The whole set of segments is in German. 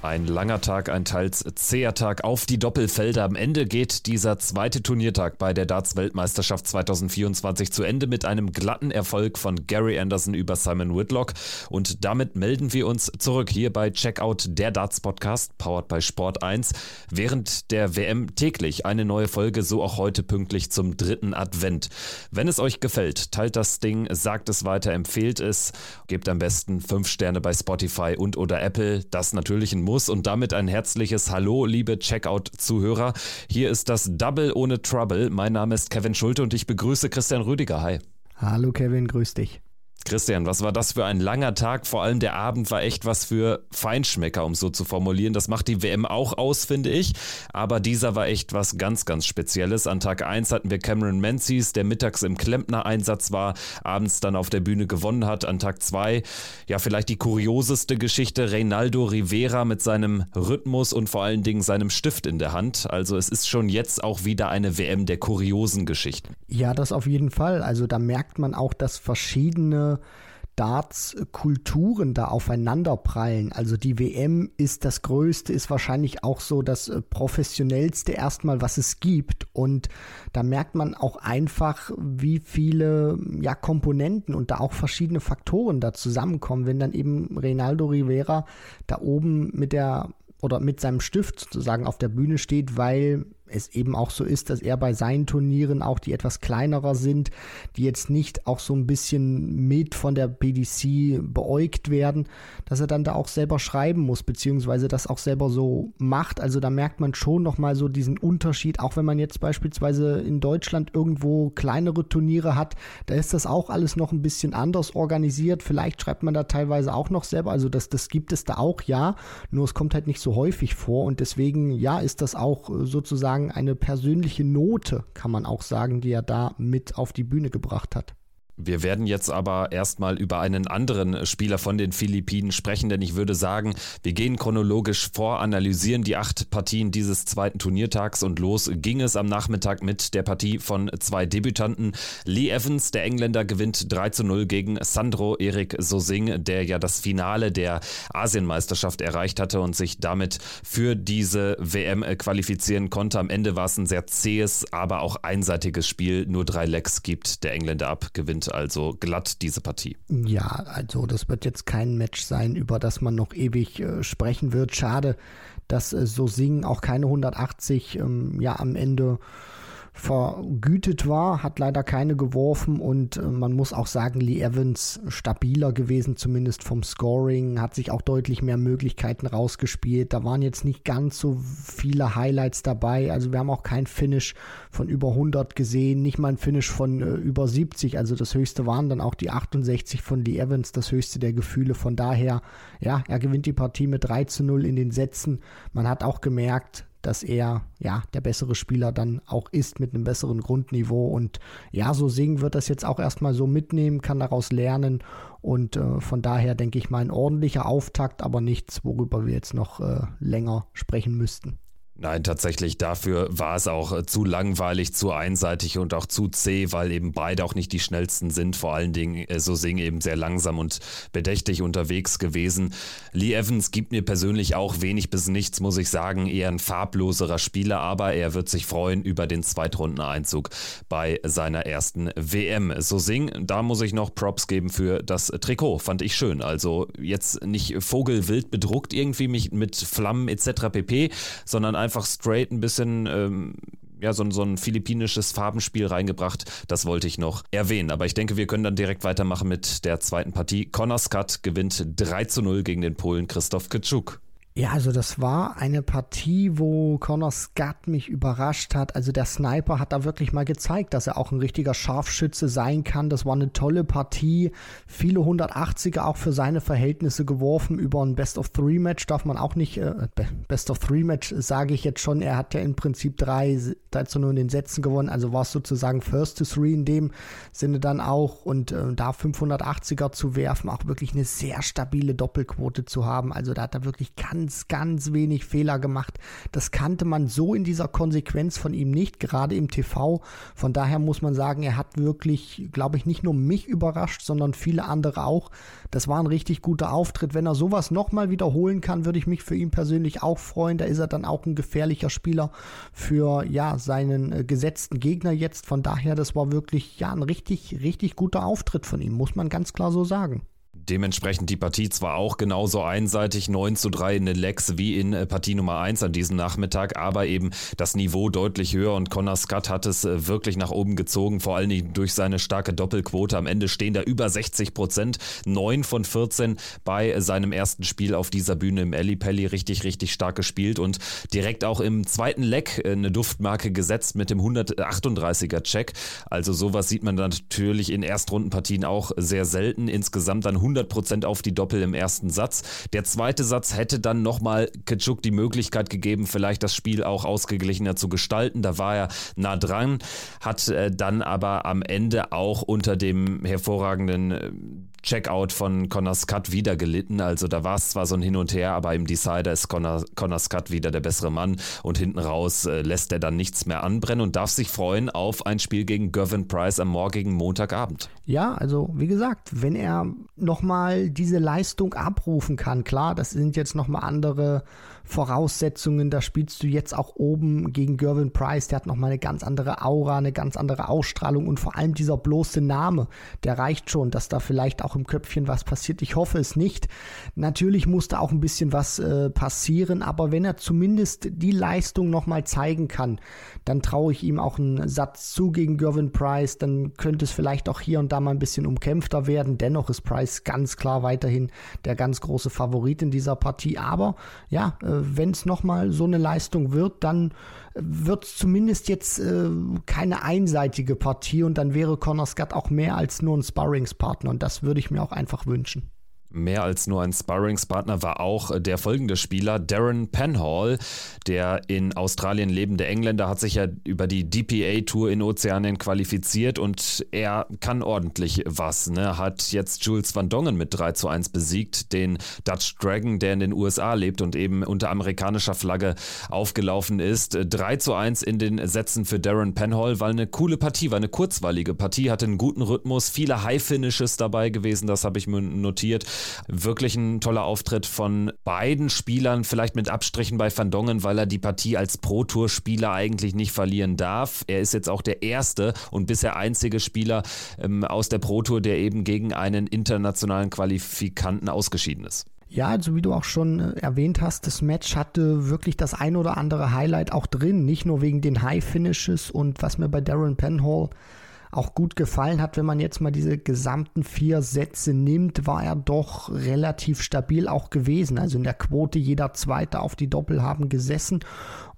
Ein langer Tag, ein teils zäher Tag auf die Doppelfelder. Am Ende geht dieser zweite Turniertag bei der Darts-Weltmeisterschaft 2024 zu Ende mit einem glatten Erfolg von Gary Anderson über Simon Whitlock. Und damit melden wir uns zurück hier bei Checkout, der Darts-Podcast, powered by Sport 1. Während der WM täglich eine neue Folge, so auch heute pünktlich zum dritten Advent. Wenn es euch gefällt, teilt das Ding, sagt es weiter, empfehlt es, gebt am besten 5 Sterne bei Spotify und oder Apple. Das natürlich ein muss und damit ein herzliches Hallo, liebe Checkout-Zuhörer. Hier ist das Double ohne Trouble. Mein Name ist Kevin Schulte und ich begrüße Christian Rüdiger. Hi. Hallo Kevin, grüß dich. Christian, was war das für ein langer Tag? Vor allem der Abend war echt was für Feinschmecker, um so zu formulieren. Das macht die WM auch aus, finde ich. Aber dieser war echt was ganz, ganz Spezielles. An Tag 1 hatten wir Cameron Menzies, der mittags im Klempner-Einsatz war, abends dann auf der Bühne gewonnen hat. An Tag 2, ja, vielleicht die kurioseste Geschichte, Reynaldo Rivera mit seinem Rhythmus und vor allen Dingen seinem Stift in der Hand. Also es ist schon jetzt auch wieder eine WM der kuriosen Geschichten. Ja, das auf jeden Fall. Also da merkt man auch, dass verschiedene Darts-Kulturen da aufeinanderprallen. Also die WM ist das Größte, ist wahrscheinlich auch so das äh, professionellste erstmal, was es gibt. Und da merkt man auch einfach, wie viele ja, Komponenten und da auch verschiedene Faktoren da zusammenkommen, wenn dann eben Reinaldo Rivera da oben mit der oder mit seinem Stift sozusagen auf der Bühne steht, weil es eben auch so ist, dass er bei seinen Turnieren auch die etwas kleinerer sind, die jetzt nicht auch so ein bisschen mit von der PDC beäugt werden, dass er dann da auch selber schreiben muss, beziehungsweise das auch selber so macht. Also da merkt man schon nochmal so diesen Unterschied, auch wenn man jetzt beispielsweise in Deutschland irgendwo kleinere Turniere hat, da ist das auch alles noch ein bisschen anders organisiert. Vielleicht schreibt man da teilweise auch noch selber, also das, das gibt es da auch, ja, nur es kommt halt nicht so häufig vor und deswegen, ja, ist das auch sozusagen sagen, eine persönliche Note, kann man auch sagen, die er da mit auf die Bühne gebracht hat. Wir werden jetzt aber erstmal über einen anderen Spieler von den Philippinen sprechen, denn ich würde sagen, wir gehen chronologisch vor, analysieren die acht Partien dieses zweiten Turniertags und los ging es am Nachmittag mit der Partie von zwei Debütanten. Lee Evans, der Engländer, gewinnt 3 zu 0 gegen Sandro Erik Sosing, der ja das Finale der Asienmeisterschaft erreicht hatte und sich damit für diese WM qualifizieren konnte. Am Ende war es ein sehr zähes, aber auch einseitiges Spiel. Nur drei Lecks gibt der Engländer ab, gewinnt also glatt diese Partie. Ja, also das wird jetzt kein Match sein, über das man noch ewig äh, sprechen wird. Schade, dass äh, so Singen auch keine 180 ähm, ja am Ende vergütet war, hat leider keine geworfen und äh, man muss auch sagen, Lee Evans stabiler gewesen, zumindest vom Scoring, hat sich auch deutlich mehr Möglichkeiten rausgespielt. Da waren jetzt nicht ganz so viele Highlights dabei, also wir haben auch kein Finish von über 100 gesehen, nicht mal ein Finish von äh, über 70, also das höchste waren dann auch die 68 von Lee Evans, das höchste der Gefühle. Von daher, ja, er gewinnt die Partie mit 3 zu 0 in den Sätzen. Man hat auch gemerkt, dass er ja der bessere Spieler dann auch ist mit einem besseren Grundniveau. Und ja, so singen wird das jetzt auch erstmal so mitnehmen, kann daraus lernen. Und äh, von daher denke ich mal ein ordentlicher Auftakt, aber nichts, worüber wir jetzt noch äh, länger sprechen müssten. Nein, tatsächlich dafür war es auch äh, zu langweilig, zu einseitig und auch zu zäh, weil eben beide auch nicht die schnellsten sind. Vor allen Dingen äh, so Sing eben sehr langsam und bedächtig unterwegs gewesen. Lee Evans gibt mir persönlich auch wenig bis nichts, muss ich sagen. Eher ein farbloserer Spieler, aber er wird sich freuen über den Zweitrundeneinzug bei seiner ersten WM. So Sing, da muss ich noch Props geben für das Trikot. Fand ich schön. Also jetzt nicht vogelwild bedruckt irgendwie mit, mit Flammen etc. pp, sondern einfach einfach straight ein bisschen ähm, ja, so, so ein philippinisches Farbenspiel reingebracht. Das wollte ich noch erwähnen. Aber ich denke, wir können dann direkt weitermachen mit der zweiten Partie. Connor Scott gewinnt 3 zu 0 gegen den Polen Christoph Kitschuk. Ja, also das war eine Partie, wo Connor Scott mich überrascht hat. Also der Sniper hat da wirklich mal gezeigt, dass er auch ein richtiger Scharfschütze sein kann. Das war eine tolle Partie. Viele 180er auch für seine Verhältnisse geworfen. Über ein Best of Three Match darf man auch nicht, äh, Best of Three Match sage ich jetzt schon. Er hat ja im Prinzip drei, dazu nur in den Sätzen gewonnen. Also war es sozusagen First to Three in dem Sinne dann auch. Und äh, da 580er zu werfen, auch wirklich eine sehr stabile Doppelquote zu haben. Also da hat er wirklich ganz ganz, ganz wenig Fehler gemacht. Das kannte man so in dieser Konsequenz von ihm nicht, gerade im TV. Von daher muss man sagen, er hat wirklich, glaube ich, nicht nur mich überrascht, sondern viele andere auch. Das war ein richtig guter Auftritt. Wenn er sowas nochmal wiederholen kann, würde ich mich für ihn persönlich auch freuen. Da ist er dann auch ein gefährlicher Spieler für ja seinen äh, gesetzten Gegner jetzt. Von daher, das war wirklich ja ein richtig, richtig guter Auftritt von ihm, muss man ganz klar so sagen. Dementsprechend die Partie zwar auch genauso einseitig 9 zu 3 in den Lex wie in äh, Partie Nummer 1 an diesem Nachmittag, aber eben das Niveau deutlich höher und Connor Scott hat es äh, wirklich nach oben gezogen, vor allen Dingen durch seine starke Doppelquote. Am Ende stehen da über 60 Prozent, 9 von 14 bei seinem ersten Spiel auf dieser Bühne im Alley Pelli, richtig, richtig stark gespielt und direkt auch im zweiten Leck äh, eine Duftmarke gesetzt mit dem 138er Check. Also sowas sieht man natürlich in Erstrundenpartien auch sehr selten. Insgesamt dann 100% auf die Doppel im ersten Satz. Der zweite Satz hätte dann nochmal Kitschuk die Möglichkeit gegeben, vielleicht das Spiel auch ausgeglichener zu gestalten. Da war er nah dran, hat äh, dann aber am Ende auch unter dem hervorragenden äh, Checkout von Connor Scott wieder gelitten. Also da war es zwar so ein Hin und Her, aber im Decider ist Connor, Connor Scott wieder der bessere Mann und hinten raus äh, lässt er dann nichts mehr anbrennen und darf sich freuen auf ein Spiel gegen Gervin Price am morgigen Montagabend. Ja, also wie gesagt, wenn er nochmal diese Leistung abrufen kann, klar, das sind jetzt nochmal andere Voraussetzungen. Da spielst du jetzt auch oben gegen Gervin Price. Der hat nochmal eine ganz andere Aura, eine ganz andere Ausstrahlung und vor allem dieser bloße Name, der reicht schon, dass da vielleicht auch im Köpfchen was passiert. Ich hoffe es nicht. Natürlich muss da auch ein bisschen was äh, passieren, aber wenn er zumindest die Leistung nochmal zeigen kann, dann traue ich ihm auch einen Satz zu gegen Gervin Price. Dann könnte es vielleicht auch hier und da mal ein bisschen umkämpfter werden. Dennoch ist Price ganz klar weiterhin der ganz große Favorit in dieser Partie. Aber ja, äh, wenn es nochmal so eine Leistung wird, dann wird es zumindest jetzt äh, keine einseitige Partie und dann wäre Connor Scott auch mehr als nur ein Sparringspartner und das würde ich mir auch einfach wünschen. Mehr als nur ein Sparringspartner war auch äh, der folgende Spieler, Darren Penhall, der in Australien lebende Engländer, hat sich ja über die DPA-Tour in Ozeanien qualifiziert und er kann ordentlich was. Ne? Hat jetzt Jules Van Dongen mit 3 zu 1 besiegt, den Dutch Dragon, der in den USA lebt und eben unter amerikanischer Flagge aufgelaufen ist. 3 zu 1 in den Sätzen für Darren Penhall, war eine coole Partie, war eine kurzweilige Partie, hatte einen guten Rhythmus, viele High-Finishes dabei gewesen, das habe ich mir notiert. Wirklich ein toller Auftritt von beiden Spielern, vielleicht mit Abstrichen bei Van Dongen, weil er die Partie als Pro-Tour-Spieler eigentlich nicht verlieren darf. Er ist jetzt auch der erste und bisher einzige Spieler ähm, aus der Pro-Tour, der eben gegen einen internationalen Qualifikanten ausgeschieden ist. Ja, also wie du auch schon äh, erwähnt hast, das Match hatte wirklich das ein oder andere Highlight auch drin, nicht nur wegen den High Finishes und was mir bei Darren Penhall auch gut gefallen hat, wenn man jetzt mal diese gesamten vier Sätze nimmt, war er doch relativ stabil auch gewesen. Also in der Quote jeder Zweite auf die Doppel haben gesessen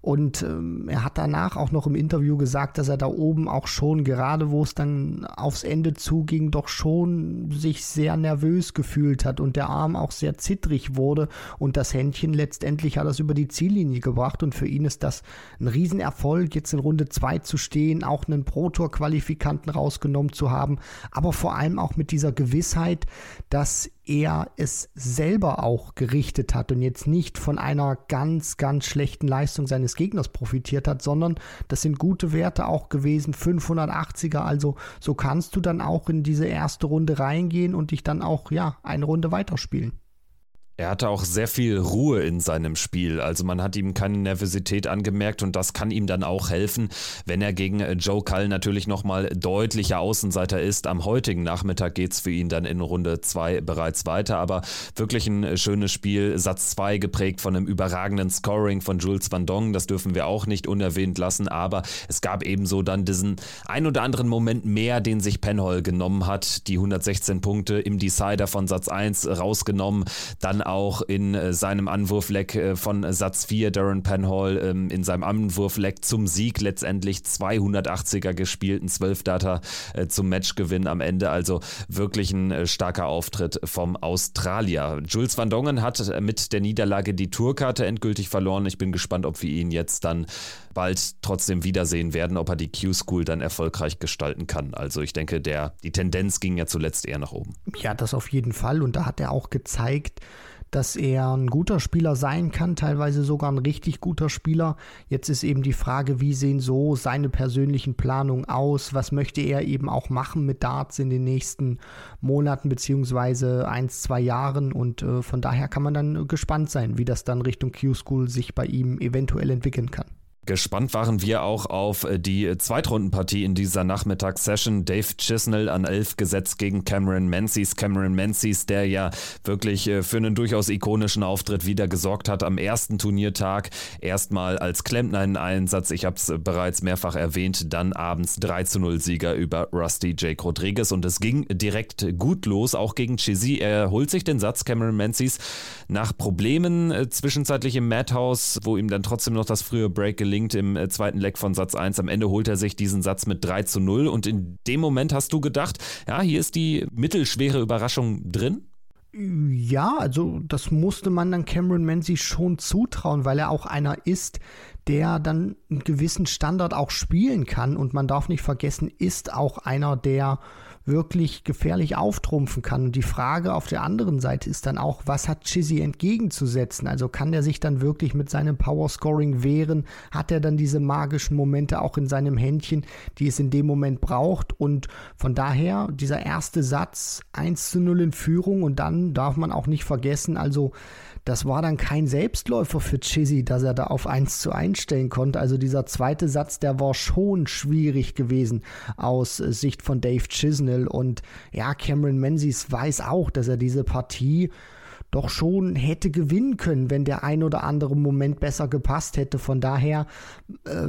und ähm, er hat danach auch noch im Interview gesagt, dass er da oben auch schon, gerade wo es dann aufs Ende zuging, doch schon sich sehr nervös gefühlt hat und der Arm auch sehr zittrig wurde. Und das Händchen letztendlich hat das über die Ziellinie gebracht. Und für ihn ist das ein Riesenerfolg, jetzt in Runde 2 zu stehen, auch einen Pro-Tour-Qualifikanten rausgenommen zu haben. Aber vor allem auch mit dieser Gewissheit, dass er es selber auch gerichtet hat und jetzt nicht von einer ganz, ganz schlechten Leistung seines Gegners profitiert hat, sondern das sind gute Werte auch gewesen, 580er, also so kannst du dann auch in diese erste Runde reingehen und dich dann auch, ja, eine Runde weiterspielen. Er hatte auch sehr viel Ruhe in seinem Spiel. Also man hat ihm keine Nervosität angemerkt und das kann ihm dann auch helfen, wenn er gegen äh, Joe Cull natürlich nochmal deutlicher Außenseiter ist. Am heutigen Nachmittag geht es für ihn dann in Runde 2 bereits weiter. Aber wirklich ein äh, schönes Spiel. Satz 2 geprägt von einem überragenden Scoring von Jules Van Dong. Das dürfen wir auch nicht unerwähnt lassen. Aber es gab ebenso dann diesen ein oder anderen Moment mehr, den sich Penhall genommen hat. Die 116 Punkte im Decider von Satz 1 rausgenommen. Dann auch in äh, seinem Anwurfleck äh, von Satz 4, Darren Penhall, ähm, in seinem Anwurfleck zum Sieg letztendlich 280er gespielten 12 Data äh, zum Matchgewinn am Ende. Also wirklich ein starker Auftritt vom Australier. Jules Van Dongen hat mit der Niederlage die Tourkarte endgültig verloren. Ich bin gespannt, ob wir ihn jetzt dann bald trotzdem wiedersehen werden, ob er die Q-School dann erfolgreich gestalten kann. Also ich denke, der, die Tendenz ging ja zuletzt eher nach oben. Ja, das auf jeden Fall. Und da hat er auch gezeigt, dass er ein guter Spieler sein kann, teilweise sogar ein richtig guter Spieler. Jetzt ist eben die Frage, wie sehen so seine persönlichen Planungen aus? Was möchte er eben auch machen mit Darts in den nächsten Monaten beziehungsweise eins, zwei Jahren? Und äh, von daher kann man dann gespannt sein, wie das dann Richtung Q-School sich bei ihm eventuell entwickeln kann. Gespannt waren wir auch auf äh, die Zweitrundenpartie in dieser Nachmittagssession. Dave Chisnell an 11 gesetzt gegen Cameron Menzies. Cameron Menzies, der ja wirklich äh, für einen durchaus ikonischen Auftritt wieder gesorgt hat am ersten Turniertag. Erstmal als Klempner in Einsatz, ich habe es bereits mehrfach erwähnt, dann abends 3 zu 0 Sieger über Rusty Jake Rodriguez und es ging direkt gut los, auch gegen Chizzy. Er holt sich den Satz, Cameron Menzies, nach Problemen äh, zwischenzeitlich im Madhouse, wo ihm dann trotzdem noch das frühe Break gelingt gelingt im äh, zweiten Leck von Satz 1. Am Ende holt er sich diesen Satz mit 3 zu 0 und in dem Moment hast du gedacht, ja, hier ist die mittelschwere Überraschung drin? Ja, also das musste man dann Cameron Menzies schon zutrauen, weil er auch einer ist, der dann einen gewissen Standard auch spielen kann und man darf nicht vergessen, ist auch einer, der wirklich gefährlich auftrumpfen kann. Und die Frage auf der anderen Seite ist dann auch, was hat Chizzy entgegenzusetzen? Also kann der sich dann wirklich mit seinem Powerscoring wehren? Hat er dann diese magischen Momente auch in seinem Händchen, die es in dem Moment braucht? Und von daher dieser erste Satz 1 zu 0 in Führung und dann darf man auch nicht vergessen, also das war dann kein Selbstläufer für Chizzy, dass er da auf 1 zu 1 stellen konnte. Also dieser zweite Satz, der war schon schwierig gewesen aus Sicht von Dave Chisnell. Und ja, Cameron Menzies weiß auch, dass er diese Partie doch schon hätte gewinnen können, wenn der ein oder andere Moment besser gepasst hätte. Von daher, äh,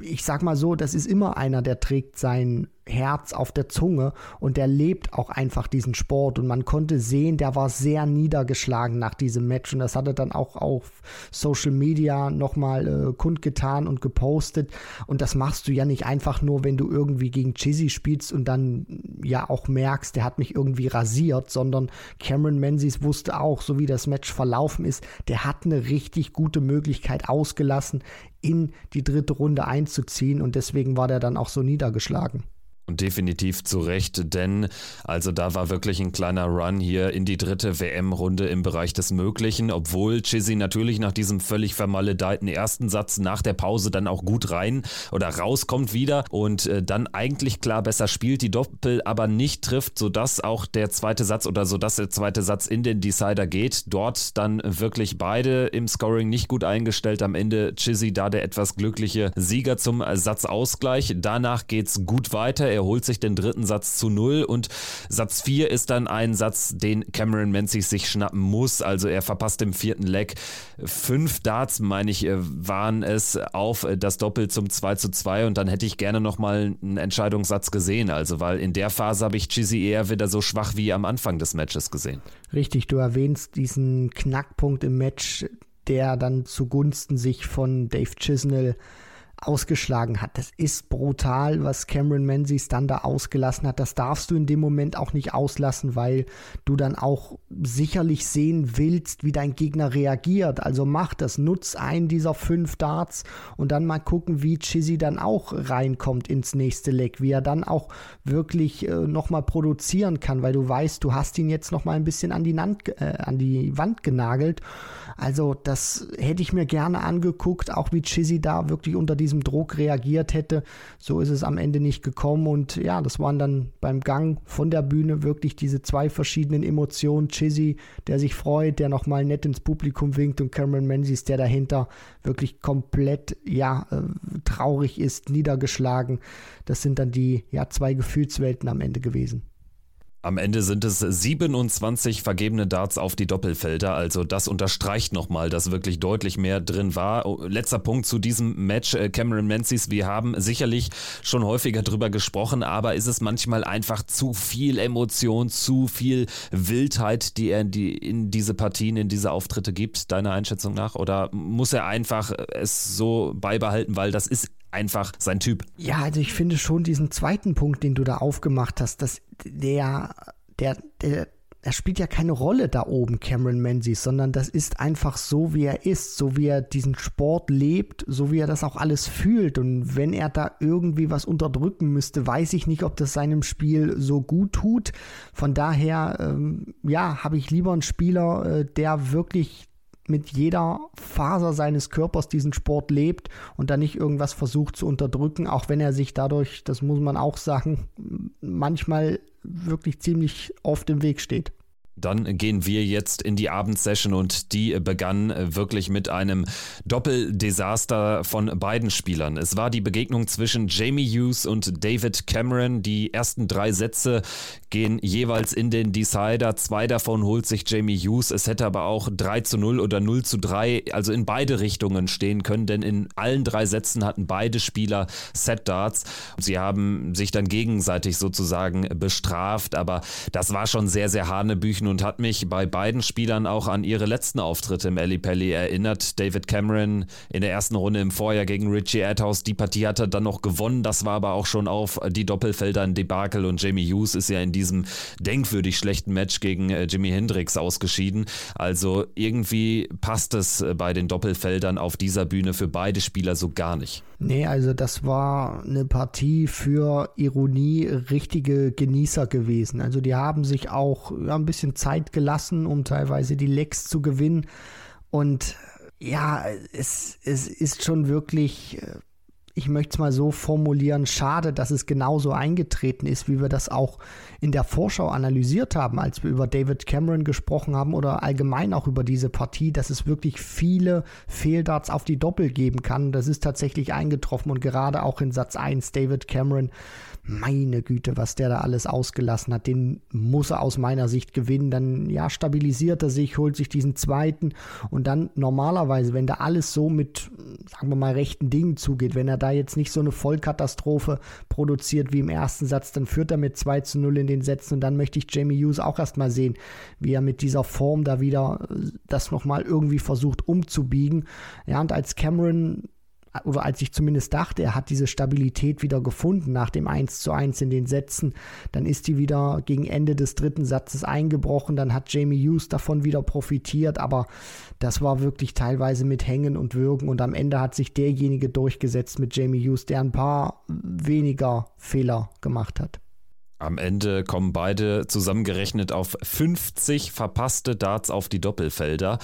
ich sag mal so, das ist immer einer, der trägt sein Herz auf der Zunge und der lebt auch einfach diesen Sport und man konnte sehen, der war sehr niedergeschlagen nach diesem Match und das hat er dann auch auf Social Media nochmal äh, kundgetan und gepostet und das machst du ja nicht einfach nur, wenn du irgendwie gegen Chizzy spielst und dann ja auch merkst, der hat mich irgendwie rasiert, sondern Cameron Menzies wusste auch, so wie das Match verlaufen ist, der hat eine richtig gute Möglichkeit ausgelassen, in die dritte Runde einzuziehen und deswegen war der dann auch so niedergeschlagen. Und definitiv zu Recht, denn also da war wirklich ein kleiner Run hier in die dritte WM-Runde im Bereich des Möglichen, obwohl Chizzy natürlich nach diesem völlig vermaledeiten ersten Satz nach der Pause dann auch gut rein oder rauskommt wieder und äh, dann eigentlich klar besser spielt, die Doppel aber nicht trifft, sodass auch der zweite Satz oder sodass der zweite Satz in den Decider geht. Dort dann wirklich beide im Scoring nicht gut eingestellt. Am Ende Chizzy da der etwas glückliche Sieger zum Satzausgleich. Danach geht's gut weiter. Er er holt sich den dritten Satz zu null und Satz 4 ist dann ein Satz, den Cameron Menzies sich schnappen muss. Also er verpasst im vierten Leck fünf Darts, meine ich, äh, waren es auf das Doppel zum 2 zu 2 und dann hätte ich gerne nochmal einen Entscheidungssatz gesehen. Also weil in der Phase habe ich Chizzy eher wieder so schwach wie am Anfang des Matches gesehen. Richtig, du erwähnst diesen Knackpunkt im Match, der dann zugunsten sich von Dave Chisnell ausgeschlagen hat. Das ist brutal, was Cameron Menzies dann da ausgelassen hat. Das darfst du in dem Moment auch nicht auslassen, weil du dann auch sicherlich sehen willst, wie dein Gegner reagiert. Also mach das, nutz einen dieser fünf Darts und dann mal gucken, wie Chizzy dann auch reinkommt ins nächste Leck, wie er dann auch wirklich äh, nochmal produzieren kann, weil du weißt, du hast ihn jetzt nochmal ein bisschen an die, Nand, äh, an die Wand genagelt. Also das hätte ich mir gerne angeguckt, auch wie Chizzy da wirklich unter diesem diesem Druck reagiert hätte. So ist es am Ende nicht gekommen und ja, das waren dann beim Gang von der Bühne wirklich diese zwei verschiedenen Emotionen. Chizzy, der sich freut, der nochmal nett ins Publikum winkt und Cameron Menzies, der dahinter wirklich komplett, ja, äh, traurig ist, niedergeschlagen. Das sind dann die, ja, zwei Gefühlswelten am Ende gewesen. Am Ende sind es 27 vergebene Darts auf die Doppelfelder, also das unterstreicht nochmal, dass wirklich deutlich mehr drin war. Oh, letzter Punkt zu diesem Match, äh, Cameron Menzies, wir haben sicherlich schon häufiger drüber gesprochen, aber ist es manchmal einfach zu viel Emotion, zu viel Wildheit, die er in, die, in diese Partien, in diese Auftritte gibt, deiner Einschätzung nach? Oder muss er einfach es so beibehalten, weil das ist einfach sein Typ. Ja, also ich finde schon diesen zweiten Punkt, den du da aufgemacht hast, dass der, der, der er spielt ja keine Rolle da oben, Cameron Menzies, sondern das ist einfach so, wie er ist, so wie er diesen Sport lebt, so wie er das auch alles fühlt. Und wenn er da irgendwie was unterdrücken müsste, weiß ich nicht, ob das seinem Spiel so gut tut. Von daher, ähm, ja, habe ich lieber einen Spieler, äh, der wirklich mit jeder Faser seines Körpers diesen Sport lebt und da nicht irgendwas versucht zu unterdrücken, auch wenn er sich dadurch, das muss man auch sagen, manchmal wirklich ziemlich oft im Weg steht. Dann gehen wir jetzt in die Abendsession und die begann wirklich mit einem Doppeldesaster von beiden Spielern. Es war die Begegnung zwischen Jamie Hughes und David Cameron. Die ersten drei Sätze gehen jeweils in den Decider. Zwei davon holt sich Jamie Hughes. Es hätte aber auch 3 zu 0 oder 0 zu 3, also in beide Richtungen stehen können, denn in allen drei Sätzen hatten beide Spieler Set Darts. Sie haben sich dann gegenseitig sozusagen bestraft, aber das war schon sehr, sehr hanebüchen und hat mich bei beiden Spielern auch an ihre letzten Auftritte im Ali Pelli erinnert. David Cameron in der ersten Runde im Vorjahr gegen Richie Adhouse, die Partie hat er dann noch gewonnen, das war aber auch schon auf die Doppelfelder ein Debakel und Jamie Hughes ist ja in diesem denkwürdig schlechten Match gegen äh, Jimi Hendrix ausgeschieden. Also irgendwie passt es äh, bei den Doppelfeldern auf dieser Bühne für beide Spieler so gar nicht. Nee, also das war eine Partie für Ironie richtige Genießer gewesen. Also die haben sich auch ja, ein bisschen Zeit gelassen, um teilweise die Lecks zu gewinnen. Und ja, es, es ist schon wirklich, äh, ich möchte es mal so formulieren, schade, dass es genauso eingetreten ist, wie wir das auch in der Vorschau analysiert haben, als wir über David Cameron gesprochen haben oder allgemein auch über diese Partie, dass es wirklich viele Fehldarts auf die Doppel geben kann. Das ist tatsächlich eingetroffen und gerade auch in Satz 1 David Cameron meine Güte, was der da alles ausgelassen hat, den muss er aus meiner Sicht gewinnen. Dann, ja, stabilisiert er sich, holt sich diesen zweiten und dann normalerweise, wenn da alles so mit, sagen wir mal, rechten Dingen zugeht, wenn er da jetzt nicht so eine Vollkatastrophe produziert wie im ersten Satz, dann führt er mit 2 zu 0 in den Sätzen und dann möchte ich Jamie Hughes auch erstmal sehen, wie er mit dieser Form da wieder das nochmal irgendwie versucht umzubiegen. Ja, und als Cameron oder als ich zumindest dachte, er hat diese Stabilität wieder gefunden nach dem 1 zu 1 in den Sätzen, dann ist die wieder gegen Ende des dritten Satzes eingebrochen, dann hat Jamie Hughes davon wieder profitiert, aber das war wirklich teilweise mit Hängen und Würgen und am Ende hat sich derjenige durchgesetzt mit Jamie Hughes, der ein paar weniger Fehler gemacht hat. Am Ende kommen beide zusammengerechnet auf 50 verpasste Darts auf die Doppelfelder.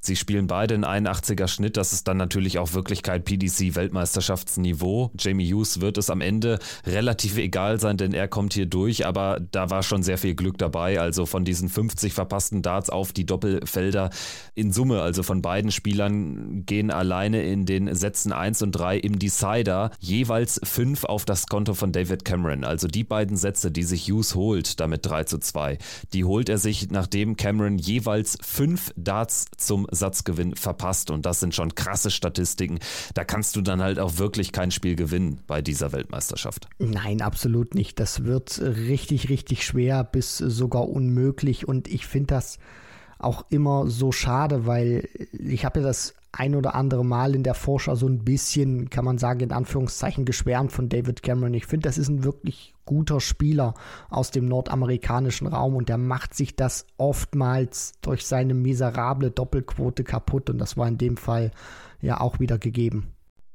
Sie spielen beide in 81er Schnitt. Das ist dann natürlich auch Wirklichkeit PDC-Weltmeisterschaftsniveau. Jamie Hughes wird es am Ende relativ egal sein, denn er kommt hier durch, aber da war schon sehr viel Glück dabei. Also von diesen 50 verpassten Darts auf die Doppelfelder in Summe, also von beiden Spielern, gehen alleine in den Sätzen 1 und 3 im Decider jeweils 5 auf das Konto von David Cameron. Also die beiden Sätze, die die sich Hughes holt, damit 3 zu 2, die holt er sich, nachdem Cameron jeweils fünf Darts zum Satzgewinn verpasst. Und das sind schon krasse Statistiken. Da kannst du dann halt auch wirklich kein Spiel gewinnen bei dieser Weltmeisterschaft. Nein, absolut nicht. Das wird richtig, richtig schwer bis sogar unmöglich. Und ich finde das auch immer so schade, weil ich habe ja das ein oder andere Mal in der Vorschau so ein bisschen, kann man sagen, in Anführungszeichen geschwärmt von David Cameron. Ich finde, das ist ein wirklich guter Spieler aus dem nordamerikanischen Raum und der macht sich das oftmals durch seine miserable Doppelquote kaputt und das war in dem Fall ja auch wieder gegeben.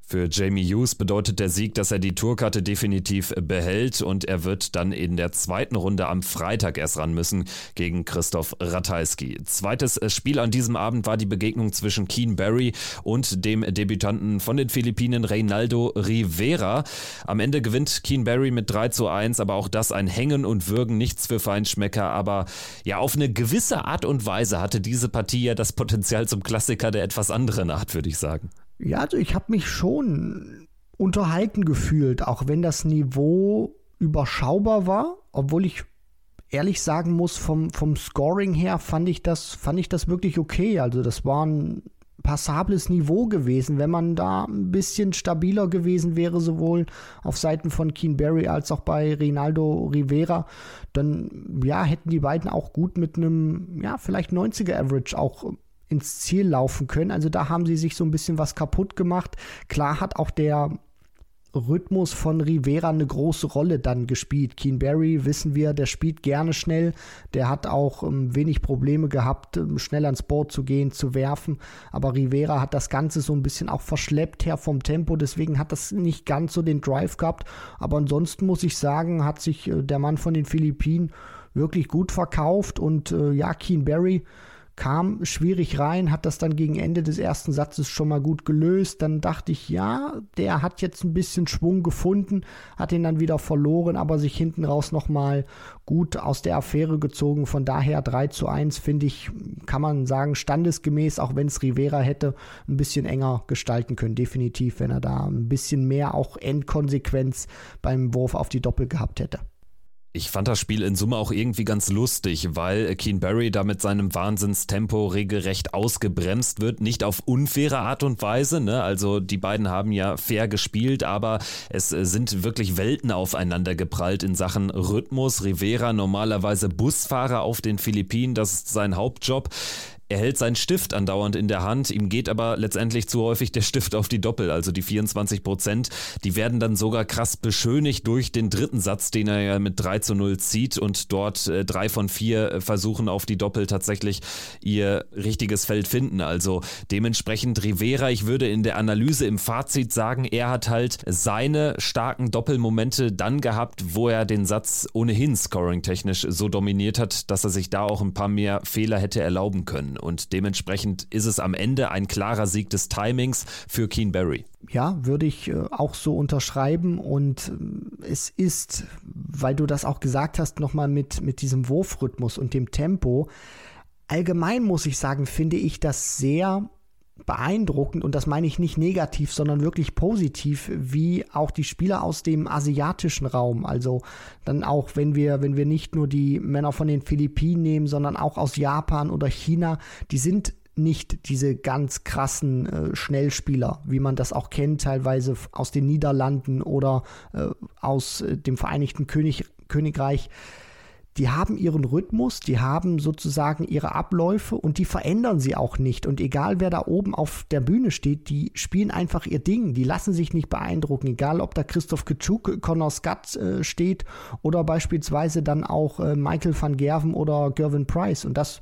Für Jamie Hughes bedeutet der Sieg, dass er die Tourkarte definitiv behält und er wird dann in der zweiten Runde am Freitag erst ran müssen gegen Christoph Ratajski. Zweites Spiel an diesem Abend war die Begegnung zwischen Keen Barry und dem Debütanten von den Philippinen Reynaldo Rivera. Am Ende gewinnt Keen Barry mit 3 zu 1, aber auch das ein Hängen und Würgen, nichts für Feinschmecker, aber ja, auf eine gewisse Art und Weise hatte diese Partie ja das Potenzial zum Klassiker der etwas anderen Art, würde ich sagen. Ja, also ich habe mich schon unterhalten gefühlt, auch wenn das Niveau überschaubar war, obwohl ich ehrlich sagen muss, vom, vom Scoring her fand ich das, fand ich das wirklich okay. Also das war ein passables Niveau gewesen. Wenn man da ein bisschen stabiler gewesen wäre, sowohl auf Seiten von Keen Barry als auch bei Rinaldo Rivera, dann ja, hätten die beiden auch gut mit einem, ja, vielleicht 90er Average auch ins Ziel laufen können. Also da haben sie sich so ein bisschen was kaputt gemacht. Klar hat auch der Rhythmus von Rivera eine große Rolle dann gespielt. Keen Barry, wissen wir, der spielt gerne schnell. Der hat auch ähm, wenig Probleme gehabt, ähm, schnell ans Board zu gehen, zu werfen. Aber Rivera hat das Ganze so ein bisschen auch verschleppt her vom Tempo. Deswegen hat das nicht ganz so den Drive gehabt. Aber ansonsten muss ich sagen, hat sich äh, der Mann von den Philippinen wirklich gut verkauft. Und äh, ja, Keen Barry kam schwierig rein, hat das dann gegen Ende des ersten Satzes schon mal gut gelöst. Dann dachte ich, ja, der hat jetzt ein bisschen Schwung gefunden, hat ihn dann wieder verloren, aber sich hinten raus nochmal gut aus der Affäre gezogen. Von daher 3 zu 1 finde ich, kann man sagen, standesgemäß, auch wenn es Rivera hätte, ein bisschen enger gestalten können. Definitiv, wenn er da ein bisschen mehr auch Endkonsequenz beim Wurf auf die Doppel gehabt hätte. Ich fand das Spiel in Summe auch irgendwie ganz lustig, weil Keen Barry da mit seinem Wahnsinnstempo regelrecht ausgebremst wird. Nicht auf unfaire Art und Weise, ne? Also die beiden haben ja fair gespielt, aber es sind wirklich Welten aufeinander geprallt in Sachen Rhythmus. Rivera normalerweise Busfahrer auf den Philippinen, das ist sein Hauptjob. Er hält seinen Stift andauernd in der Hand, ihm geht aber letztendlich zu häufig der Stift auf die Doppel, also die 24 Prozent. Die werden dann sogar krass beschönigt durch den dritten Satz, den er ja mit 3 zu 0 zieht und dort äh, drei von vier äh, versuchen auf die Doppel tatsächlich ihr richtiges Feld finden. Also dementsprechend Rivera, ich würde in der Analyse im Fazit sagen, er hat halt seine starken Doppelmomente dann gehabt, wo er den Satz ohnehin scoring-technisch so dominiert hat, dass er sich da auch ein paar mehr Fehler hätte erlauben können. Und dementsprechend ist es am Ende ein klarer Sieg des Timings für Keen Barry. Ja, würde ich äh, auch so unterschreiben. Und äh, es ist, weil du das auch gesagt hast, nochmal mit, mit diesem Wurfrhythmus und dem Tempo. Allgemein muss ich sagen, finde ich das sehr beeindruckend und das meine ich nicht negativ, sondern wirklich positiv, wie auch die Spieler aus dem asiatischen Raum, also dann auch, wenn wir, wenn wir nicht nur die Männer von den Philippinen nehmen, sondern auch aus Japan oder China, die sind nicht diese ganz krassen äh, Schnellspieler, wie man das auch kennt, teilweise aus den Niederlanden oder äh, aus äh, dem Vereinigten König, Königreich die haben ihren Rhythmus, die haben sozusagen ihre Abläufe und die verändern sie auch nicht. Und egal wer da oben auf der Bühne steht, die spielen einfach ihr Ding. Die lassen sich nicht beeindrucken. Egal ob da Christoph Kitschuk, Connor Scott äh, steht oder beispielsweise dann auch äh, Michael van Gerven oder Gervin Price. Und das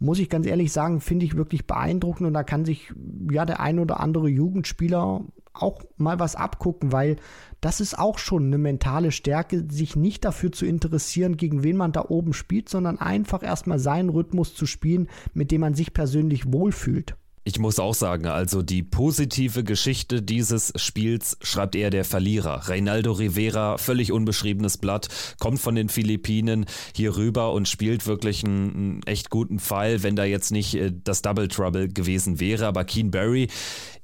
muss ich ganz ehrlich sagen, finde ich wirklich beeindruckend. Und da kann sich ja der ein oder andere Jugendspieler auch mal was abgucken, weil das ist auch schon eine mentale Stärke, sich nicht dafür zu interessieren, gegen wen man da oben spielt, sondern einfach erstmal seinen Rhythmus zu spielen, mit dem man sich persönlich wohlfühlt. Ich muss auch sagen, also die positive Geschichte dieses Spiels schreibt eher der Verlierer. Reinaldo Rivera, völlig unbeschriebenes Blatt, kommt von den Philippinen hier rüber und spielt wirklich einen, einen echt guten Pfeil, wenn da jetzt nicht äh, das Double Trouble gewesen wäre. Aber Keen Barry,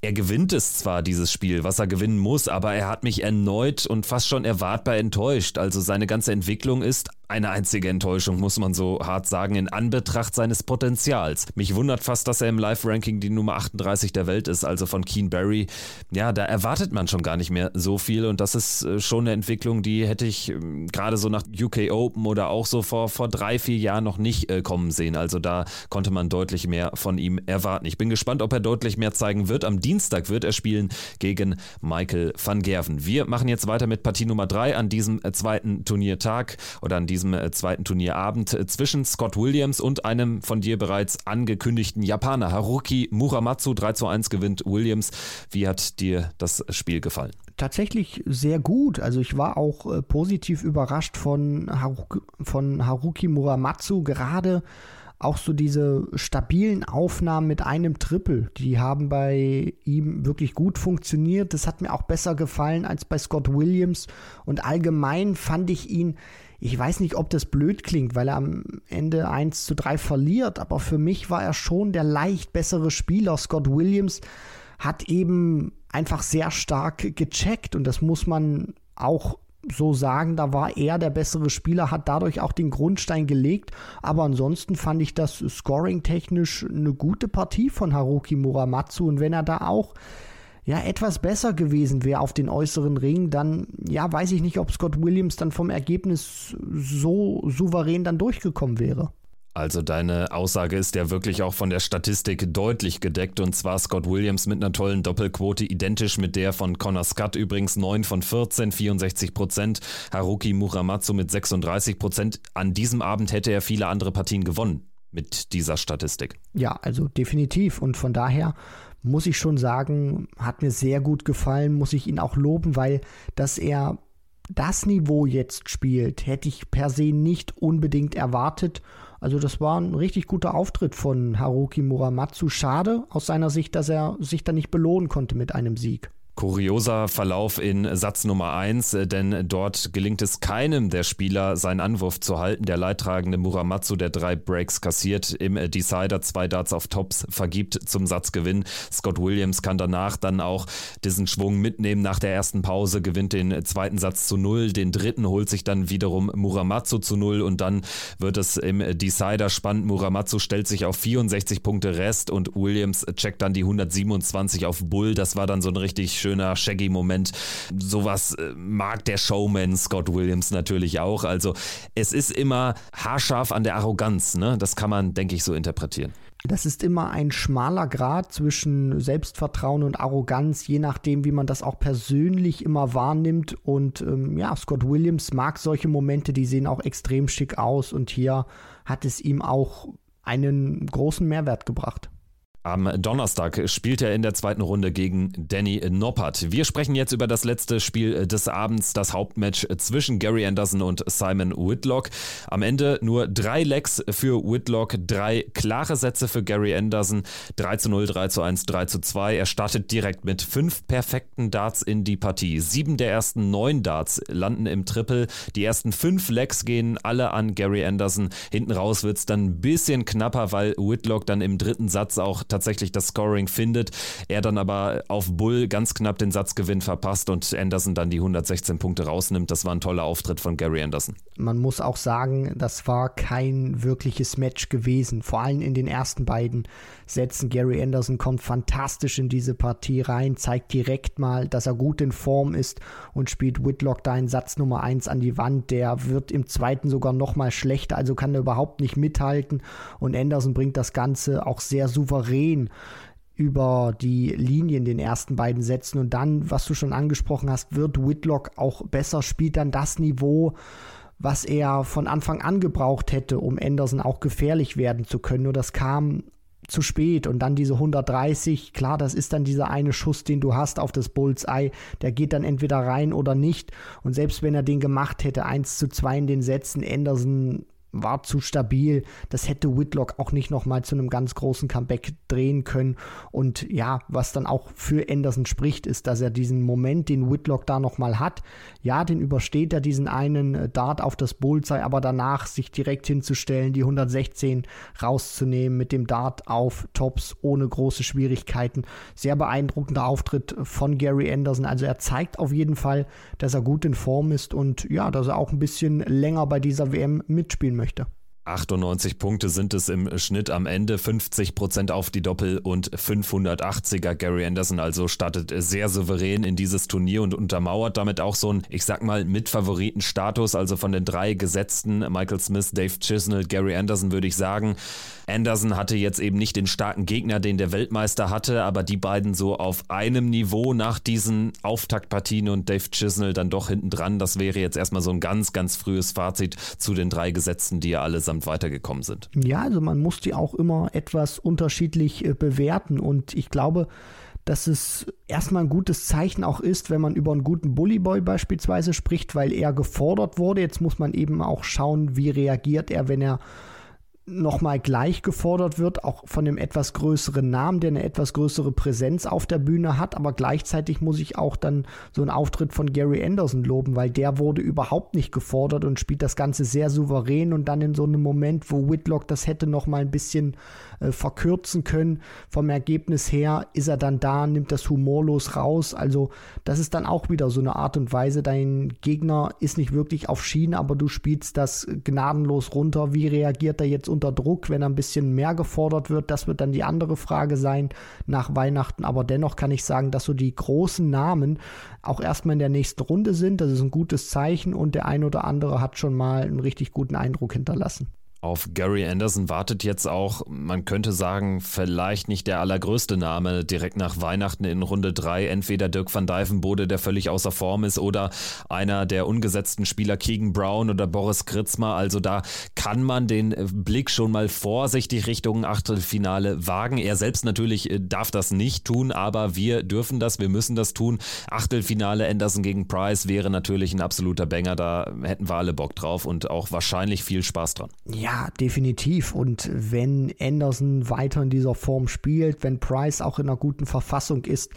er gewinnt es zwar, dieses Spiel, was er gewinnen muss, aber er hat mich erneut und fast schon erwartbar enttäuscht. Also seine ganze Entwicklung ist eine einzige Enttäuschung, muss man so hart sagen, in Anbetracht seines Potenzials. Mich wundert fast, dass er im Live-Ranking die Nummer 38 der Welt ist, also von Keen Barry. Ja, da erwartet man schon gar nicht mehr so viel und das ist äh, schon eine Entwicklung, die hätte ich ähm, gerade so nach UK Open oder auch so vor, vor drei, vier Jahren noch nicht äh, kommen sehen. Also da konnte man deutlich mehr von ihm erwarten. Ich bin gespannt, ob er deutlich mehr zeigen wird. Am Dienstag wird er spielen gegen Michael van Gerven. Wir machen jetzt weiter mit Partie Nummer 3 an diesem äh, zweiten Turniertag oder an diesem diesem äh, zweiten Turnierabend äh, zwischen Scott Williams und einem von dir bereits angekündigten Japaner. Haruki Muramatsu 3 zu 1 gewinnt Williams. Wie hat dir das Spiel gefallen? Tatsächlich sehr gut. Also ich war auch äh, positiv überrascht von, Haruki, von Haruki Muramatsu, gerade auch so diese stabilen Aufnahmen mit einem Triple, die haben bei ihm wirklich gut funktioniert. Das hat mir auch besser gefallen als bei Scott Williams. Und allgemein fand ich ihn ich weiß nicht, ob das blöd klingt, weil er am Ende 1 zu 3 verliert, aber für mich war er schon der leicht bessere Spieler. Scott Williams hat eben einfach sehr stark gecheckt und das muss man auch so sagen, da war er der bessere Spieler, hat dadurch auch den Grundstein gelegt. Aber ansonsten fand ich das scoring-technisch eine gute Partie von Haruki Muramatsu. Und wenn er da auch ja, etwas besser gewesen wäre auf den äußeren Ring, dann, ja, weiß ich nicht, ob Scott Williams dann vom Ergebnis so souverän dann durchgekommen wäre. Also deine Aussage ist ja wirklich auch von der Statistik deutlich gedeckt und zwar Scott Williams mit einer tollen Doppelquote, identisch mit der von Connor Scott übrigens 9 von 14, 64 Prozent, Haruki Muramatsu mit 36 Prozent. An diesem Abend hätte er viele andere Partien gewonnen mit dieser Statistik. Ja, also definitiv und von daher muss ich schon sagen, hat mir sehr gut gefallen, muss ich ihn auch loben, weil dass er das Niveau jetzt spielt, hätte ich per se nicht unbedingt erwartet. Also das war ein richtig guter Auftritt von Haruki Muramatsu. Schade aus seiner Sicht, dass er sich da nicht belohnen konnte mit einem Sieg. Kurioser Verlauf in Satz Nummer 1, äh, denn dort gelingt es keinem der Spieler, seinen Anwurf zu halten. Der leidtragende Muramatsu, der drei Breaks kassiert, im äh, Decider zwei Darts auf Tops vergibt zum Satzgewinn. Scott Williams kann danach dann auch diesen Schwung mitnehmen nach der ersten Pause, gewinnt den zweiten Satz zu null, den dritten holt sich dann wiederum Muramatsu zu null und dann wird es im Decider spannend. Muramatsu stellt sich auf 64 Punkte Rest und Williams checkt dann die 127 auf Bull. Das war dann so ein richtig schöner Shaggy-Moment. Sowas äh, mag der Showman Scott Williams natürlich auch. Also es ist immer haarscharf an der Arroganz. Ne? Das kann man, denke ich, so interpretieren. Das ist immer ein schmaler Grad zwischen Selbstvertrauen und Arroganz, je nachdem, wie man das auch persönlich immer wahrnimmt. Und ähm, ja, Scott Williams mag solche Momente, die sehen auch extrem schick aus. Und hier hat es ihm auch einen großen Mehrwert gebracht. Am Donnerstag spielt er in der zweiten Runde gegen Danny Noppert. Wir sprechen jetzt über das letzte Spiel des Abends, das Hauptmatch zwischen Gary Anderson und Simon Whitlock. Am Ende nur drei Lecks für Whitlock, drei klare Sätze für Gary Anderson. 3 zu 0, 3 zu 1, 3 zu 2. Er startet direkt mit fünf perfekten Darts in die Partie. Sieben der ersten neun Darts landen im Triple. Die ersten fünf Lecks gehen alle an Gary Anderson. Hinten raus wird es dann ein bisschen knapper, weil Whitlock dann im dritten Satz auch tatsächlich tatsächlich das Scoring findet. Er dann aber auf Bull ganz knapp den Satzgewinn verpasst und Anderson dann die 116 Punkte rausnimmt. Das war ein toller Auftritt von Gary Anderson. Man muss auch sagen, das war kein wirkliches Match gewesen. Vor allem in den ersten beiden Sätzen. Gary Anderson kommt fantastisch in diese Partie rein, zeigt direkt mal, dass er gut in Form ist und spielt Whitlock da in Satz Nummer 1 an die Wand. Der wird im zweiten sogar noch mal schlechter, also kann er überhaupt nicht mithalten. Und Anderson bringt das Ganze auch sehr souverän über die Linie in den ersten beiden Sätzen. Und dann, was du schon angesprochen hast, wird Whitlock auch besser, spielt dann das Niveau, was er von Anfang an gebraucht hätte, um Anderson auch gefährlich werden zu können. Nur das kam zu spät und dann diese 130, klar, das ist dann dieser eine Schuss, den du hast auf das Bullseye, der geht dann entweder rein oder nicht. Und selbst wenn er den gemacht hätte, 1 zu 2 in den Sätzen, Anderson war zu stabil. Das hätte Whitlock auch nicht nochmal zu einem ganz großen Comeback drehen können. Und ja, was dann auch für Anderson spricht, ist, dass er diesen Moment, den Whitlock da nochmal hat, ja, den übersteht er diesen einen äh, Dart auf das Bullseye, aber danach sich direkt hinzustellen, die 116 rauszunehmen mit dem Dart auf Tops ohne große Schwierigkeiten. Sehr beeindruckender Auftritt von Gary Anderson. Also er zeigt auf jeden Fall, dass er gut in Form ist und ja, dass er auch ein bisschen länger bei dieser WM mitspielen möchte. 98 Punkte sind es im Schnitt am Ende, 50 Prozent auf die Doppel und 580er. Gary Anderson also startet sehr souverän in dieses Turnier und untermauert damit auch so einen, ich sag mal, Mitfavoritenstatus. Also von den drei Gesetzten, Michael Smith, Dave Chisnell, Gary Anderson, würde ich sagen. Anderson hatte jetzt eben nicht den starken Gegner, den der Weltmeister hatte, aber die beiden so auf einem Niveau nach diesen Auftaktpartien und Dave Chisnell dann doch hinten dran. Das wäre jetzt erstmal so ein ganz, ganz frühes Fazit zu den drei Gesetzten, die ja allesamt weitergekommen sind. Ja, also man muss die auch immer etwas unterschiedlich äh, bewerten und ich glaube, dass es erstmal ein gutes Zeichen auch ist, wenn man über einen guten Bullyboy beispielsweise spricht, weil er gefordert wurde. Jetzt muss man eben auch schauen, wie reagiert er, wenn er nochmal gleich gefordert wird, auch von dem etwas größeren Namen, der eine etwas größere Präsenz auf der Bühne hat. Aber gleichzeitig muss ich auch dann so einen Auftritt von Gary Anderson loben, weil der wurde überhaupt nicht gefordert und spielt das Ganze sehr souverän und dann in so einem Moment, wo Whitlock das hätte nochmal ein bisschen äh, verkürzen können vom Ergebnis her, ist er dann da, nimmt das humorlos raus. Also das ist dann auch wieder so eine Art und Weise, dein Gegner ist nicht wirklich auf Schiene, aber du spielst das gnadenlos runter. Wie reagiert er jetzt unter Druck, wenn ein bisschen mehr gefordert wird. Das wird dann die andere Frage sein nach Weihnachten. Aber dennoch kann ich sagen, dass so die großen Namen auch erstmal in der nächsten Runde sind. Das ist ein gutes Zeichen und der ein oder andere hat schon mal einen richtig guten Eindruck hinterlassen. Auf Gary Anderson wartet jetzt auch, man könnte sagen, vielleicht nicht der allergrößte Name direkt nach Weihnachten in Runde 3. Entweder Dirk van Dijvenbode, der völlig außer Form ist, oder einer der ungesetzten Spieler Keegan Brown oder Boris Kritzmer. Also da kann man den Blick schon mal vorsichtig Richtung Achtelfinale wagen. Er selbst natürlich äh, darf das nicht tun, aber wir dürfen das, wir müssen das tun. Achtelfinale Anderson gegen Price wäre natürlich ein absoluter Banger. Da hätten wir alle Bock drauf und auch wahrscheinlich viel Spaß dran. Ja ja, definitiv. Und wenn Anderson weiter in dieser Form spielt, wenn Price auch in einer guten Verfassung ist,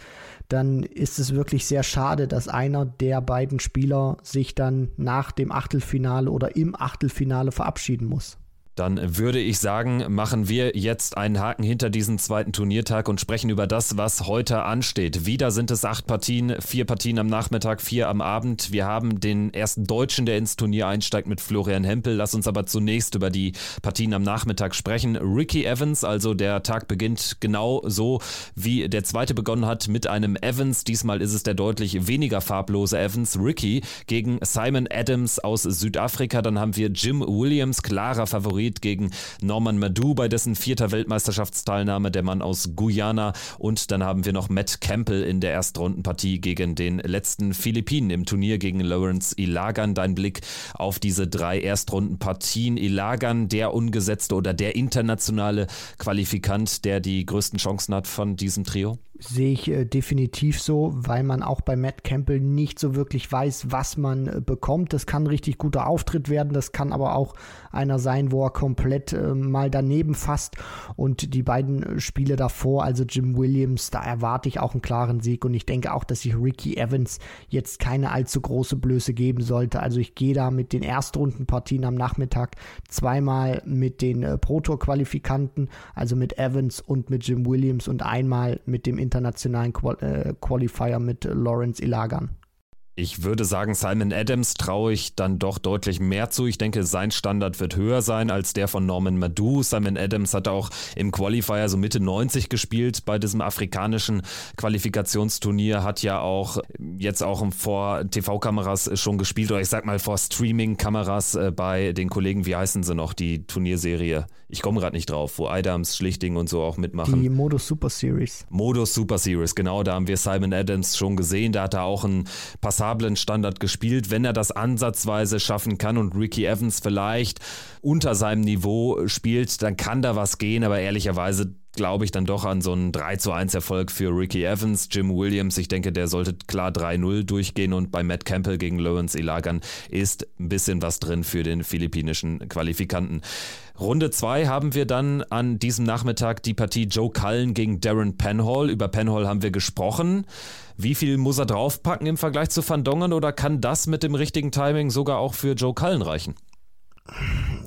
dann ist es wirklich sehr schade, dass einer der beiden Spieler sich dann nach dem Achtelfinale oder im Achtelfinale verabschieden muss. Dann würde ich sagen, machen wir jetzt einen Haken hinter diesen zweiten Turniertag und sprechen über das, was heute ansteht. Wieder sind es acht Partien, vier Partien am Nachmittag, vier am Abend. Wir haben den ersten Deutschen, der ins Turnier einsteigt mit Florian Hempel. Lass uns aber zunächst über die Partien am Nachmittag sprechen. Ricky Evans, also der Tag beginnt genau so, wie der zweite begonnen hat mit einem Evans. Diesmal ist es der deutlich weniger farblose Evans. Ricky gegen Simon Adams aus Südafrika. Dann haben wir Jim Williams, klarer Favorit Favorit gegen Norman Madu bei dessen vierter Weltmeisterschaftsteilnahme, der Mann aus Guyana. Und dann haben wir noch Matt Campbell in der Erstrundenpartie gegen den letzten Philippinen im Turnier gegen Lawrence Ilagan. Dein Blick auf diese drei Erstrundenpartien. Ilagan, der ungesetzte oder der internationale Qualifikant, der die größten Chancen hat von diesem Trio? Sehe ich äh, definitiv so, weil man auch bei Matt Campbell nicht so wirklich weiß, was man äh, bekommt. Das kann richtig guter Auftritt werden, das kann aber auch einer sein, wo er komplett äh, mal daneben fasst. Und die beiden äh, Spiele davor, also Jim Williams, da erwarte ich auch einen klaren Sieg und ich denke auch, dass sich Ricky Evans jetzt keine allzu große Blöße geben sollte. Also ich gehe da mit den Erstrundenpartien am Nachmittag zweimal mit den äh, Pro Tour Qualifikanten, also mit Evans und mit Jim Williams und einmal mit dem internationalen Qual äh, Qualifier mit Lawrence Ilagan. Ich würde sagen, Simon Adams traue ich dann doch deutlich mehr zu. Ich denke, sein Standard wird höher sein als der von Norman Madu. Simon Adams hat auch im Qualifier so Mitte 90 gespielt bei diesem afrikanischen Qualifikationsturnier, hat ja auch jetzt auch vor TV-Kameras schon gespielt oder ich sag mal vor Streaming-Kameras äh, bei den Kollegen, wie heißen sie noch, die Turnierserie? Ich komme gerade nicht drauf, wo Adams, Schlichting und so auch mitmachen. Die Modus Super Series. Modus Super Series, genau, da haben wir Simon Adams schon gesehen. Da hat er auch ein Passat passablen Standard gespielt. Wenn er das ansatzweise schaffen kann und Ricky Evans vielleicht unter seinem Niveau spielt, dann kann da was gehen, aber ehrlicherweise glaube ich dann doch an so einen 3 zu 1 Erfolg für Ricky Evans. Jim Williams, ich denke, der sollte klar 3-0 durchgehen und bei Matt Campbell gegen Lawrence Ilagan ist ein bisschen was drin für den philippinischen Qualifikanten. Runde 2 haben wir dann an diesem Nachmittag die Partie Joe Cullen gegen Darren Penhall. Über Penhall haben wir gesprochen. Wie viel muss er draufpacken im Vergleich zu Van Dongen oder kann das mit dem richtigen Timing sogar auch für Joe Cullen reichen?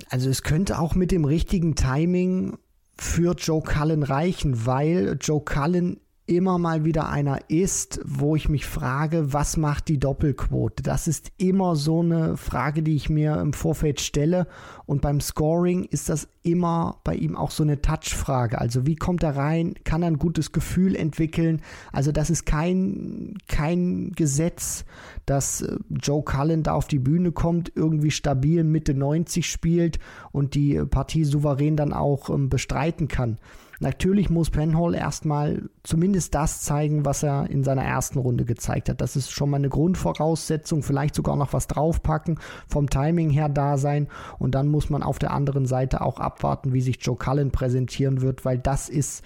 Also es könnte auch mit dem richtigen Timing für Joe Cullen reichen, weil Joe Cullen immer mal wieder einer ist, wo ich mich frage, was macht die Doppelquote? Das ist immer so eine Frage, die ich mir im Vorfeld stelle. Und beim Scoring ist das immer bei ihm auch so eine Touch-Frage. Also wie kommt er rein? Kann er ein gutes Gefühl entwickeln? Also das ist kein, kein Gesetz, dass äh, Joe Cullen da auf die Bühne kommt, irgendwie stabil Mitte 90 spielt und die Partie souverän dann auch ähm, bestreiten kann. Natürlich muss Penhall erstmal zumindest das zeigen, was er in seiner ersten Runde gezeigt hat. Das ist schon mal eine Grundvoraussetzung, vielleicht sogar noch was draufpacken, vom Timing her da sein. Und dann muss man auf der anderen Seite auch abwarten, wie sich Joe Cullen präsentieren wird, weil das ist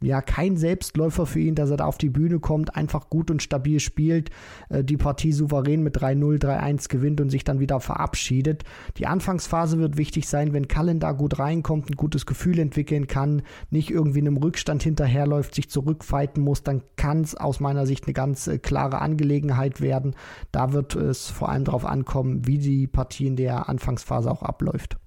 ja kein Selbstläufer für ihn, dass er da auf die Bühne kommt, einfach gut und stabil spielt, äh, die Partie souverän mit 3-0, 3-1 gewinnt und sich dann wieder verabschiedet. Die Anfangsphase wird wichtig sein, wenn Cullen da gut reinkommt, ein gutes Gefühl entwickeln kann, nicht irgendwie einem Rückstand hinterherläuft, sich zurückfighten muss, dann kann es aus meiner Sicht eine ganz äh, klare Angelegenheit werden. Da wird es vor allem darauf ankommen, wie die Partie in der Anfangsphase auch abläuft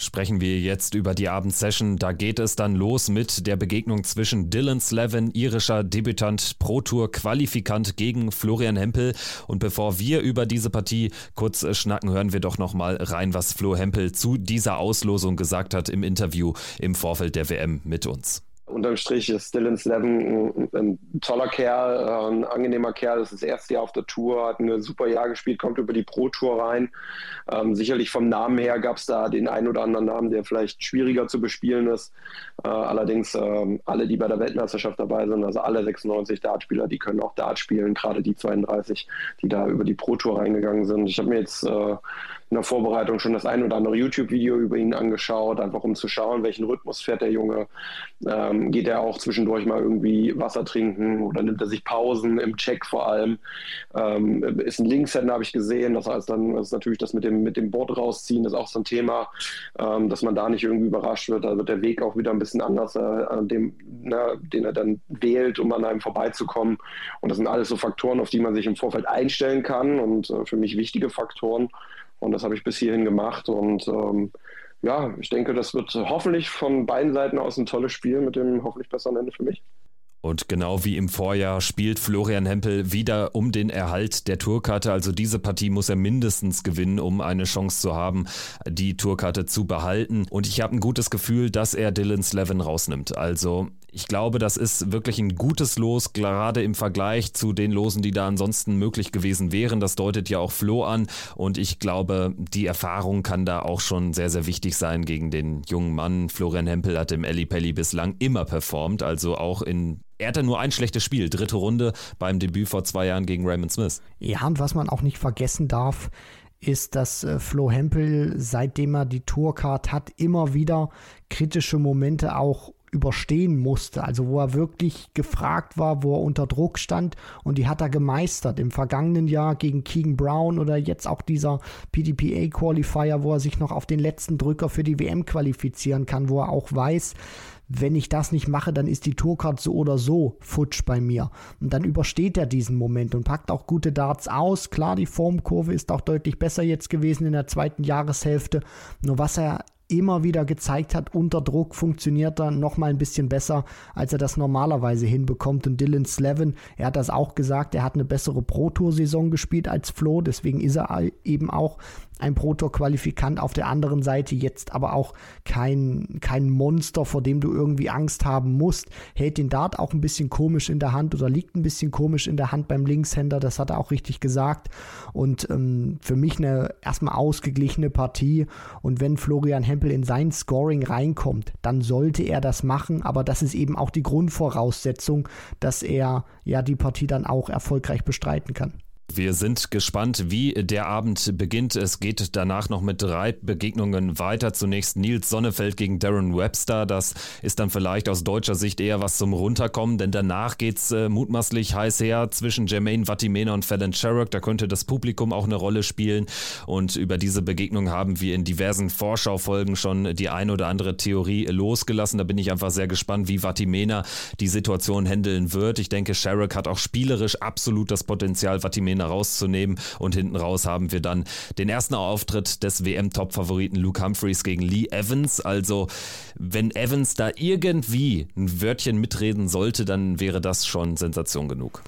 sprechen wir jetzt über die Abendsession. Da geht es dann los mit der Begegnung zwischen Dylan Slevin, irischer Debütant, Pro Tour Qualifikant gegen Florian Hempel. Und bevor wir über diese Partie kurz schnacken, hören wir doch noch mal rein, was Flo Hempel zu dieser Auslosung gesagt hat im Interview im Vorfeld der WM mit uns. Unterm Strich ist Dylan Slevin ein, toller Kerl, ein angenehmer Kerl. Das ist das erste Jahr auf der Tour, hat ein super Jahr gespielt, kommt über die Pro Tour rein. Ähm, sicherlich vom Namen her gab es da den einen oder anderen Namen, der vielleicht schwieriger zu bespielen ist. Äh, allerdings äh, alle, die bei der Weltmeisterschaft dabei sind, also alle 96 Dartspieler, die können auch Dart spielen, gerade die 32, die da über die Pro Tour reingegangen sind. Ich habe mir jetzt äh, in der Vorbereitung schon das ein oder andere YouTube-Video über ihn angeschaut, einfach um zu schauen, welchen Rhythmus fährt der Junge. Ähm, geht er auch zwischendurch mal irgendwie Wasser trinken oder nimmt er sich Pausen im Check vor allem? Ähm, ist ein Linkshänder, habe ich gesehen. Das heißt, dann ist natürlich das mit dem, mit dem Board rausziehen, das ist auch so ein Thema, ähm, dass man da nicht irgendwie überrascht wird. Da wird der Weg auch wieder ein bisschen anders, äh, dem, na, den er dann wählt, um an einem vorbeizukommen. Und das sind alles so Faktoren, auf die man sich im Vorfeld einstellen kann und äh, für mich wichtige Faktoren. Und das habe ich bis hierhin gemacht. Und ähm, ja, ich denke, das wird hoffentlich von beiden Seiten aus ein tolles Spiel mit dem hoffentlich besseren Ende für mich. Und genau wie im Vorjahr spielt Florian Hempel wieder um den Erhalt der Tourkarte. Also diese Partie muss er mindestens gewinnen, um eine Chance zu haben, die Tourkarte zu behalten. Und ich habe ein gutes Gefühl, dass er Dylan Slevin rausnimmt. Also ich glaube, das ist wirklich ein gutes Los, gerade im Vergleich zu den Losen, die da ansonsten möglich gewesen wären. Das deutet ja auch Flo an. Und ich glaube, die Erfahrung kann da auch schon sehr, sehr wichtig sein gegen den jungen Mann. Florian Hempel hat im Elli Pelli bislang immer performt, also auch in er hatte nur ein schlechtes Spiel, dritte Runde beim Debüt vor zwei Jahren gegen Raymond Smith. Ja, und was man auch nicht vergessen darf, ist, dass äh, Flo Hempel, seitdem er die Tourcard hat, immer wieder kritische Momente auch überstehen musste, also wo er wirklich gefragt war, wo er unter Druck stand und die hat er gemeistert. Im vergangenen Jahr gegen Keegan Brown oder jetzt auch dieser PDPA Qualifier, wo er sich noch auf den letzten Drücker für die WM qualifizieren kann, wo er auch weiß, wenn ich das nicht mache, dann ist die Tourcard so oder so futsch bei mir. Und dann übersteht er diesen Moment und packt auch gute Darts aus. Klar, die Formkurve ist auch deutlich besser jetzt gewesen in der zweiten Jahreshälfte. Nur was er immer wieder gezeigt hat, unter Druck funktioniert er noch mal ein bisschen besser, als er das normalerweise hinbekommt. Und Dylan Slevin, er hat das auch gesagt, er hat eine bessere Pro-Tour-Saison gespielt als Flo, deswegen ist er eben auch ein Proto-Qualifikant auf der anderen Seite, jetzt aber auch kein, kein Monster, vor dem du irgendwie Angst haben musst. Hält den Dart auch ein bisschen komisch in der Hand oder liegt ein bisschen komisch in der Hand beim Linkshänder, das hat er auch richtig gesagt. Und ähm, für mich eine erstmal ausgeglichene Partie. Und wenn Florian Hempel in sein Scoring reinkommt, dann sollte er das machen, aber das ist eben auch die Grundvoraussetzung, dass er ja die Partie dann auch erfolgreich bestreiten kann. Wir sind gespannt, wie der Abend beginnt. Es geht danach noch mit drei Begegnungen weiter. Zunächst Nils Sonnefeld gegen Darren Webster. Das ist dann vielleicht aus deutscher Sicht eher was zum Runterkommen, denn danach geht's äh, mutmaßlich heiß her zwischen Jermaine Vatimena und Fallon Sherrock. Da könnte das Publikum auch eine Rolle spielen. Und über diese Begegnung haben wir in diversen Vorschaufolgen schon die ein oder andere Theorie losgelassen. Da bin ich einfach sehr gespannt, wie Vatimena die Situation handeln wird. Ich denke, Sherrock hat auch spielerisch absolut das Potenzial, Vatimena Trainer rauszunehmen. Und hinten raus haben wir dann den ersten Auftritt des WM-Top-Favoriten Luke Humphreys gegen Lee Evans. Also, wenn Evans da irgendwie ein Wörtchen mitreden sollte, dann wäre das schon Sensation genug.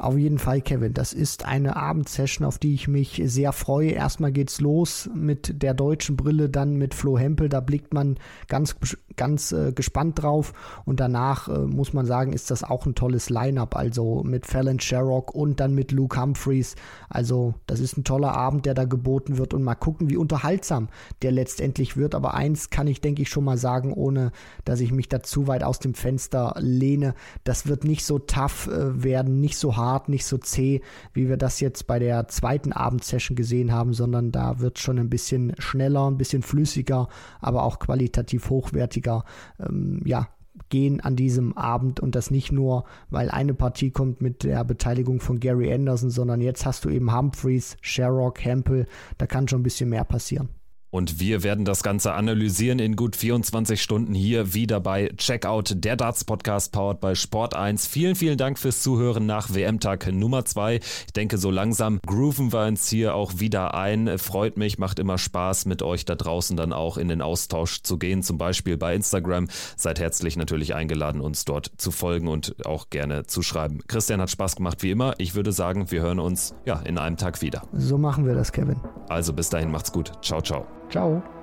Auf jeden Fall, Kevin. Das ist eine Abendsession, auf die ich mich sehr freue. Erstmal geht's los mit der deutschen Brille, dann mit Flo Hempel. Da blickt man ganz, ganz äh, gespannt drauf. Und danach äh, muss man sagen, ist das auch ein tolles Line-up. Also mit Fallon Sherrock und dann mit Luke Humphreys. Also, das ist ein toller Abend, der da geboten wird. Und mal gucken, wie unterhaltsam der letztendlich wird. Aber eins kann ich, denke ich, schon mal sagen, ohne dass ich mich da zu weit aus dem Fenster lehne. Das wird nicht so tough äh, werden, nicht so hart hart, nicht so zäh, wie wir das jetzt bei der zweiten Abendsession gesehen haben, sondern da wird schon ein bisschen schneller, ein bisschen flüssiger, aber auch qualitativ hochwertiger. Ähm, ja, gehen an diesem Abend und das nicht nur, weil eine Partie kommt mit der Beteiligung von Gary Anderson, sondern jetzt hast du eben Humphreys, Sherrock, Hempel, da kann schon ein bisschen mehr passieren. Und wir werden das Ganze analysieren in gut 24 Stunden hier wieder bei Checkout, der Darts Podcast powered bei Sport 1. Vielen, vielen Dank fürs Zuhören nach WM-Tag Nummer 2. Ich denke, so langsam grooven wir uns hier auch wieder ein. Freut mich, macht immer Spaß, mit euch da draußen dann auch in den Austausch zu gehen, zum Beispiel bei Instagram. Seid herzlich natürlich eingeladen, uns dort zu folgen und auch gerne zu schreiben. Christian hat Spaß gemacht wie immer. Ich würde sagen, wir hören uns ja in einem Tag wieder. So machen wir das, Kevin. Also bis dahin macht's gut. Ciao, ciao. Ciao.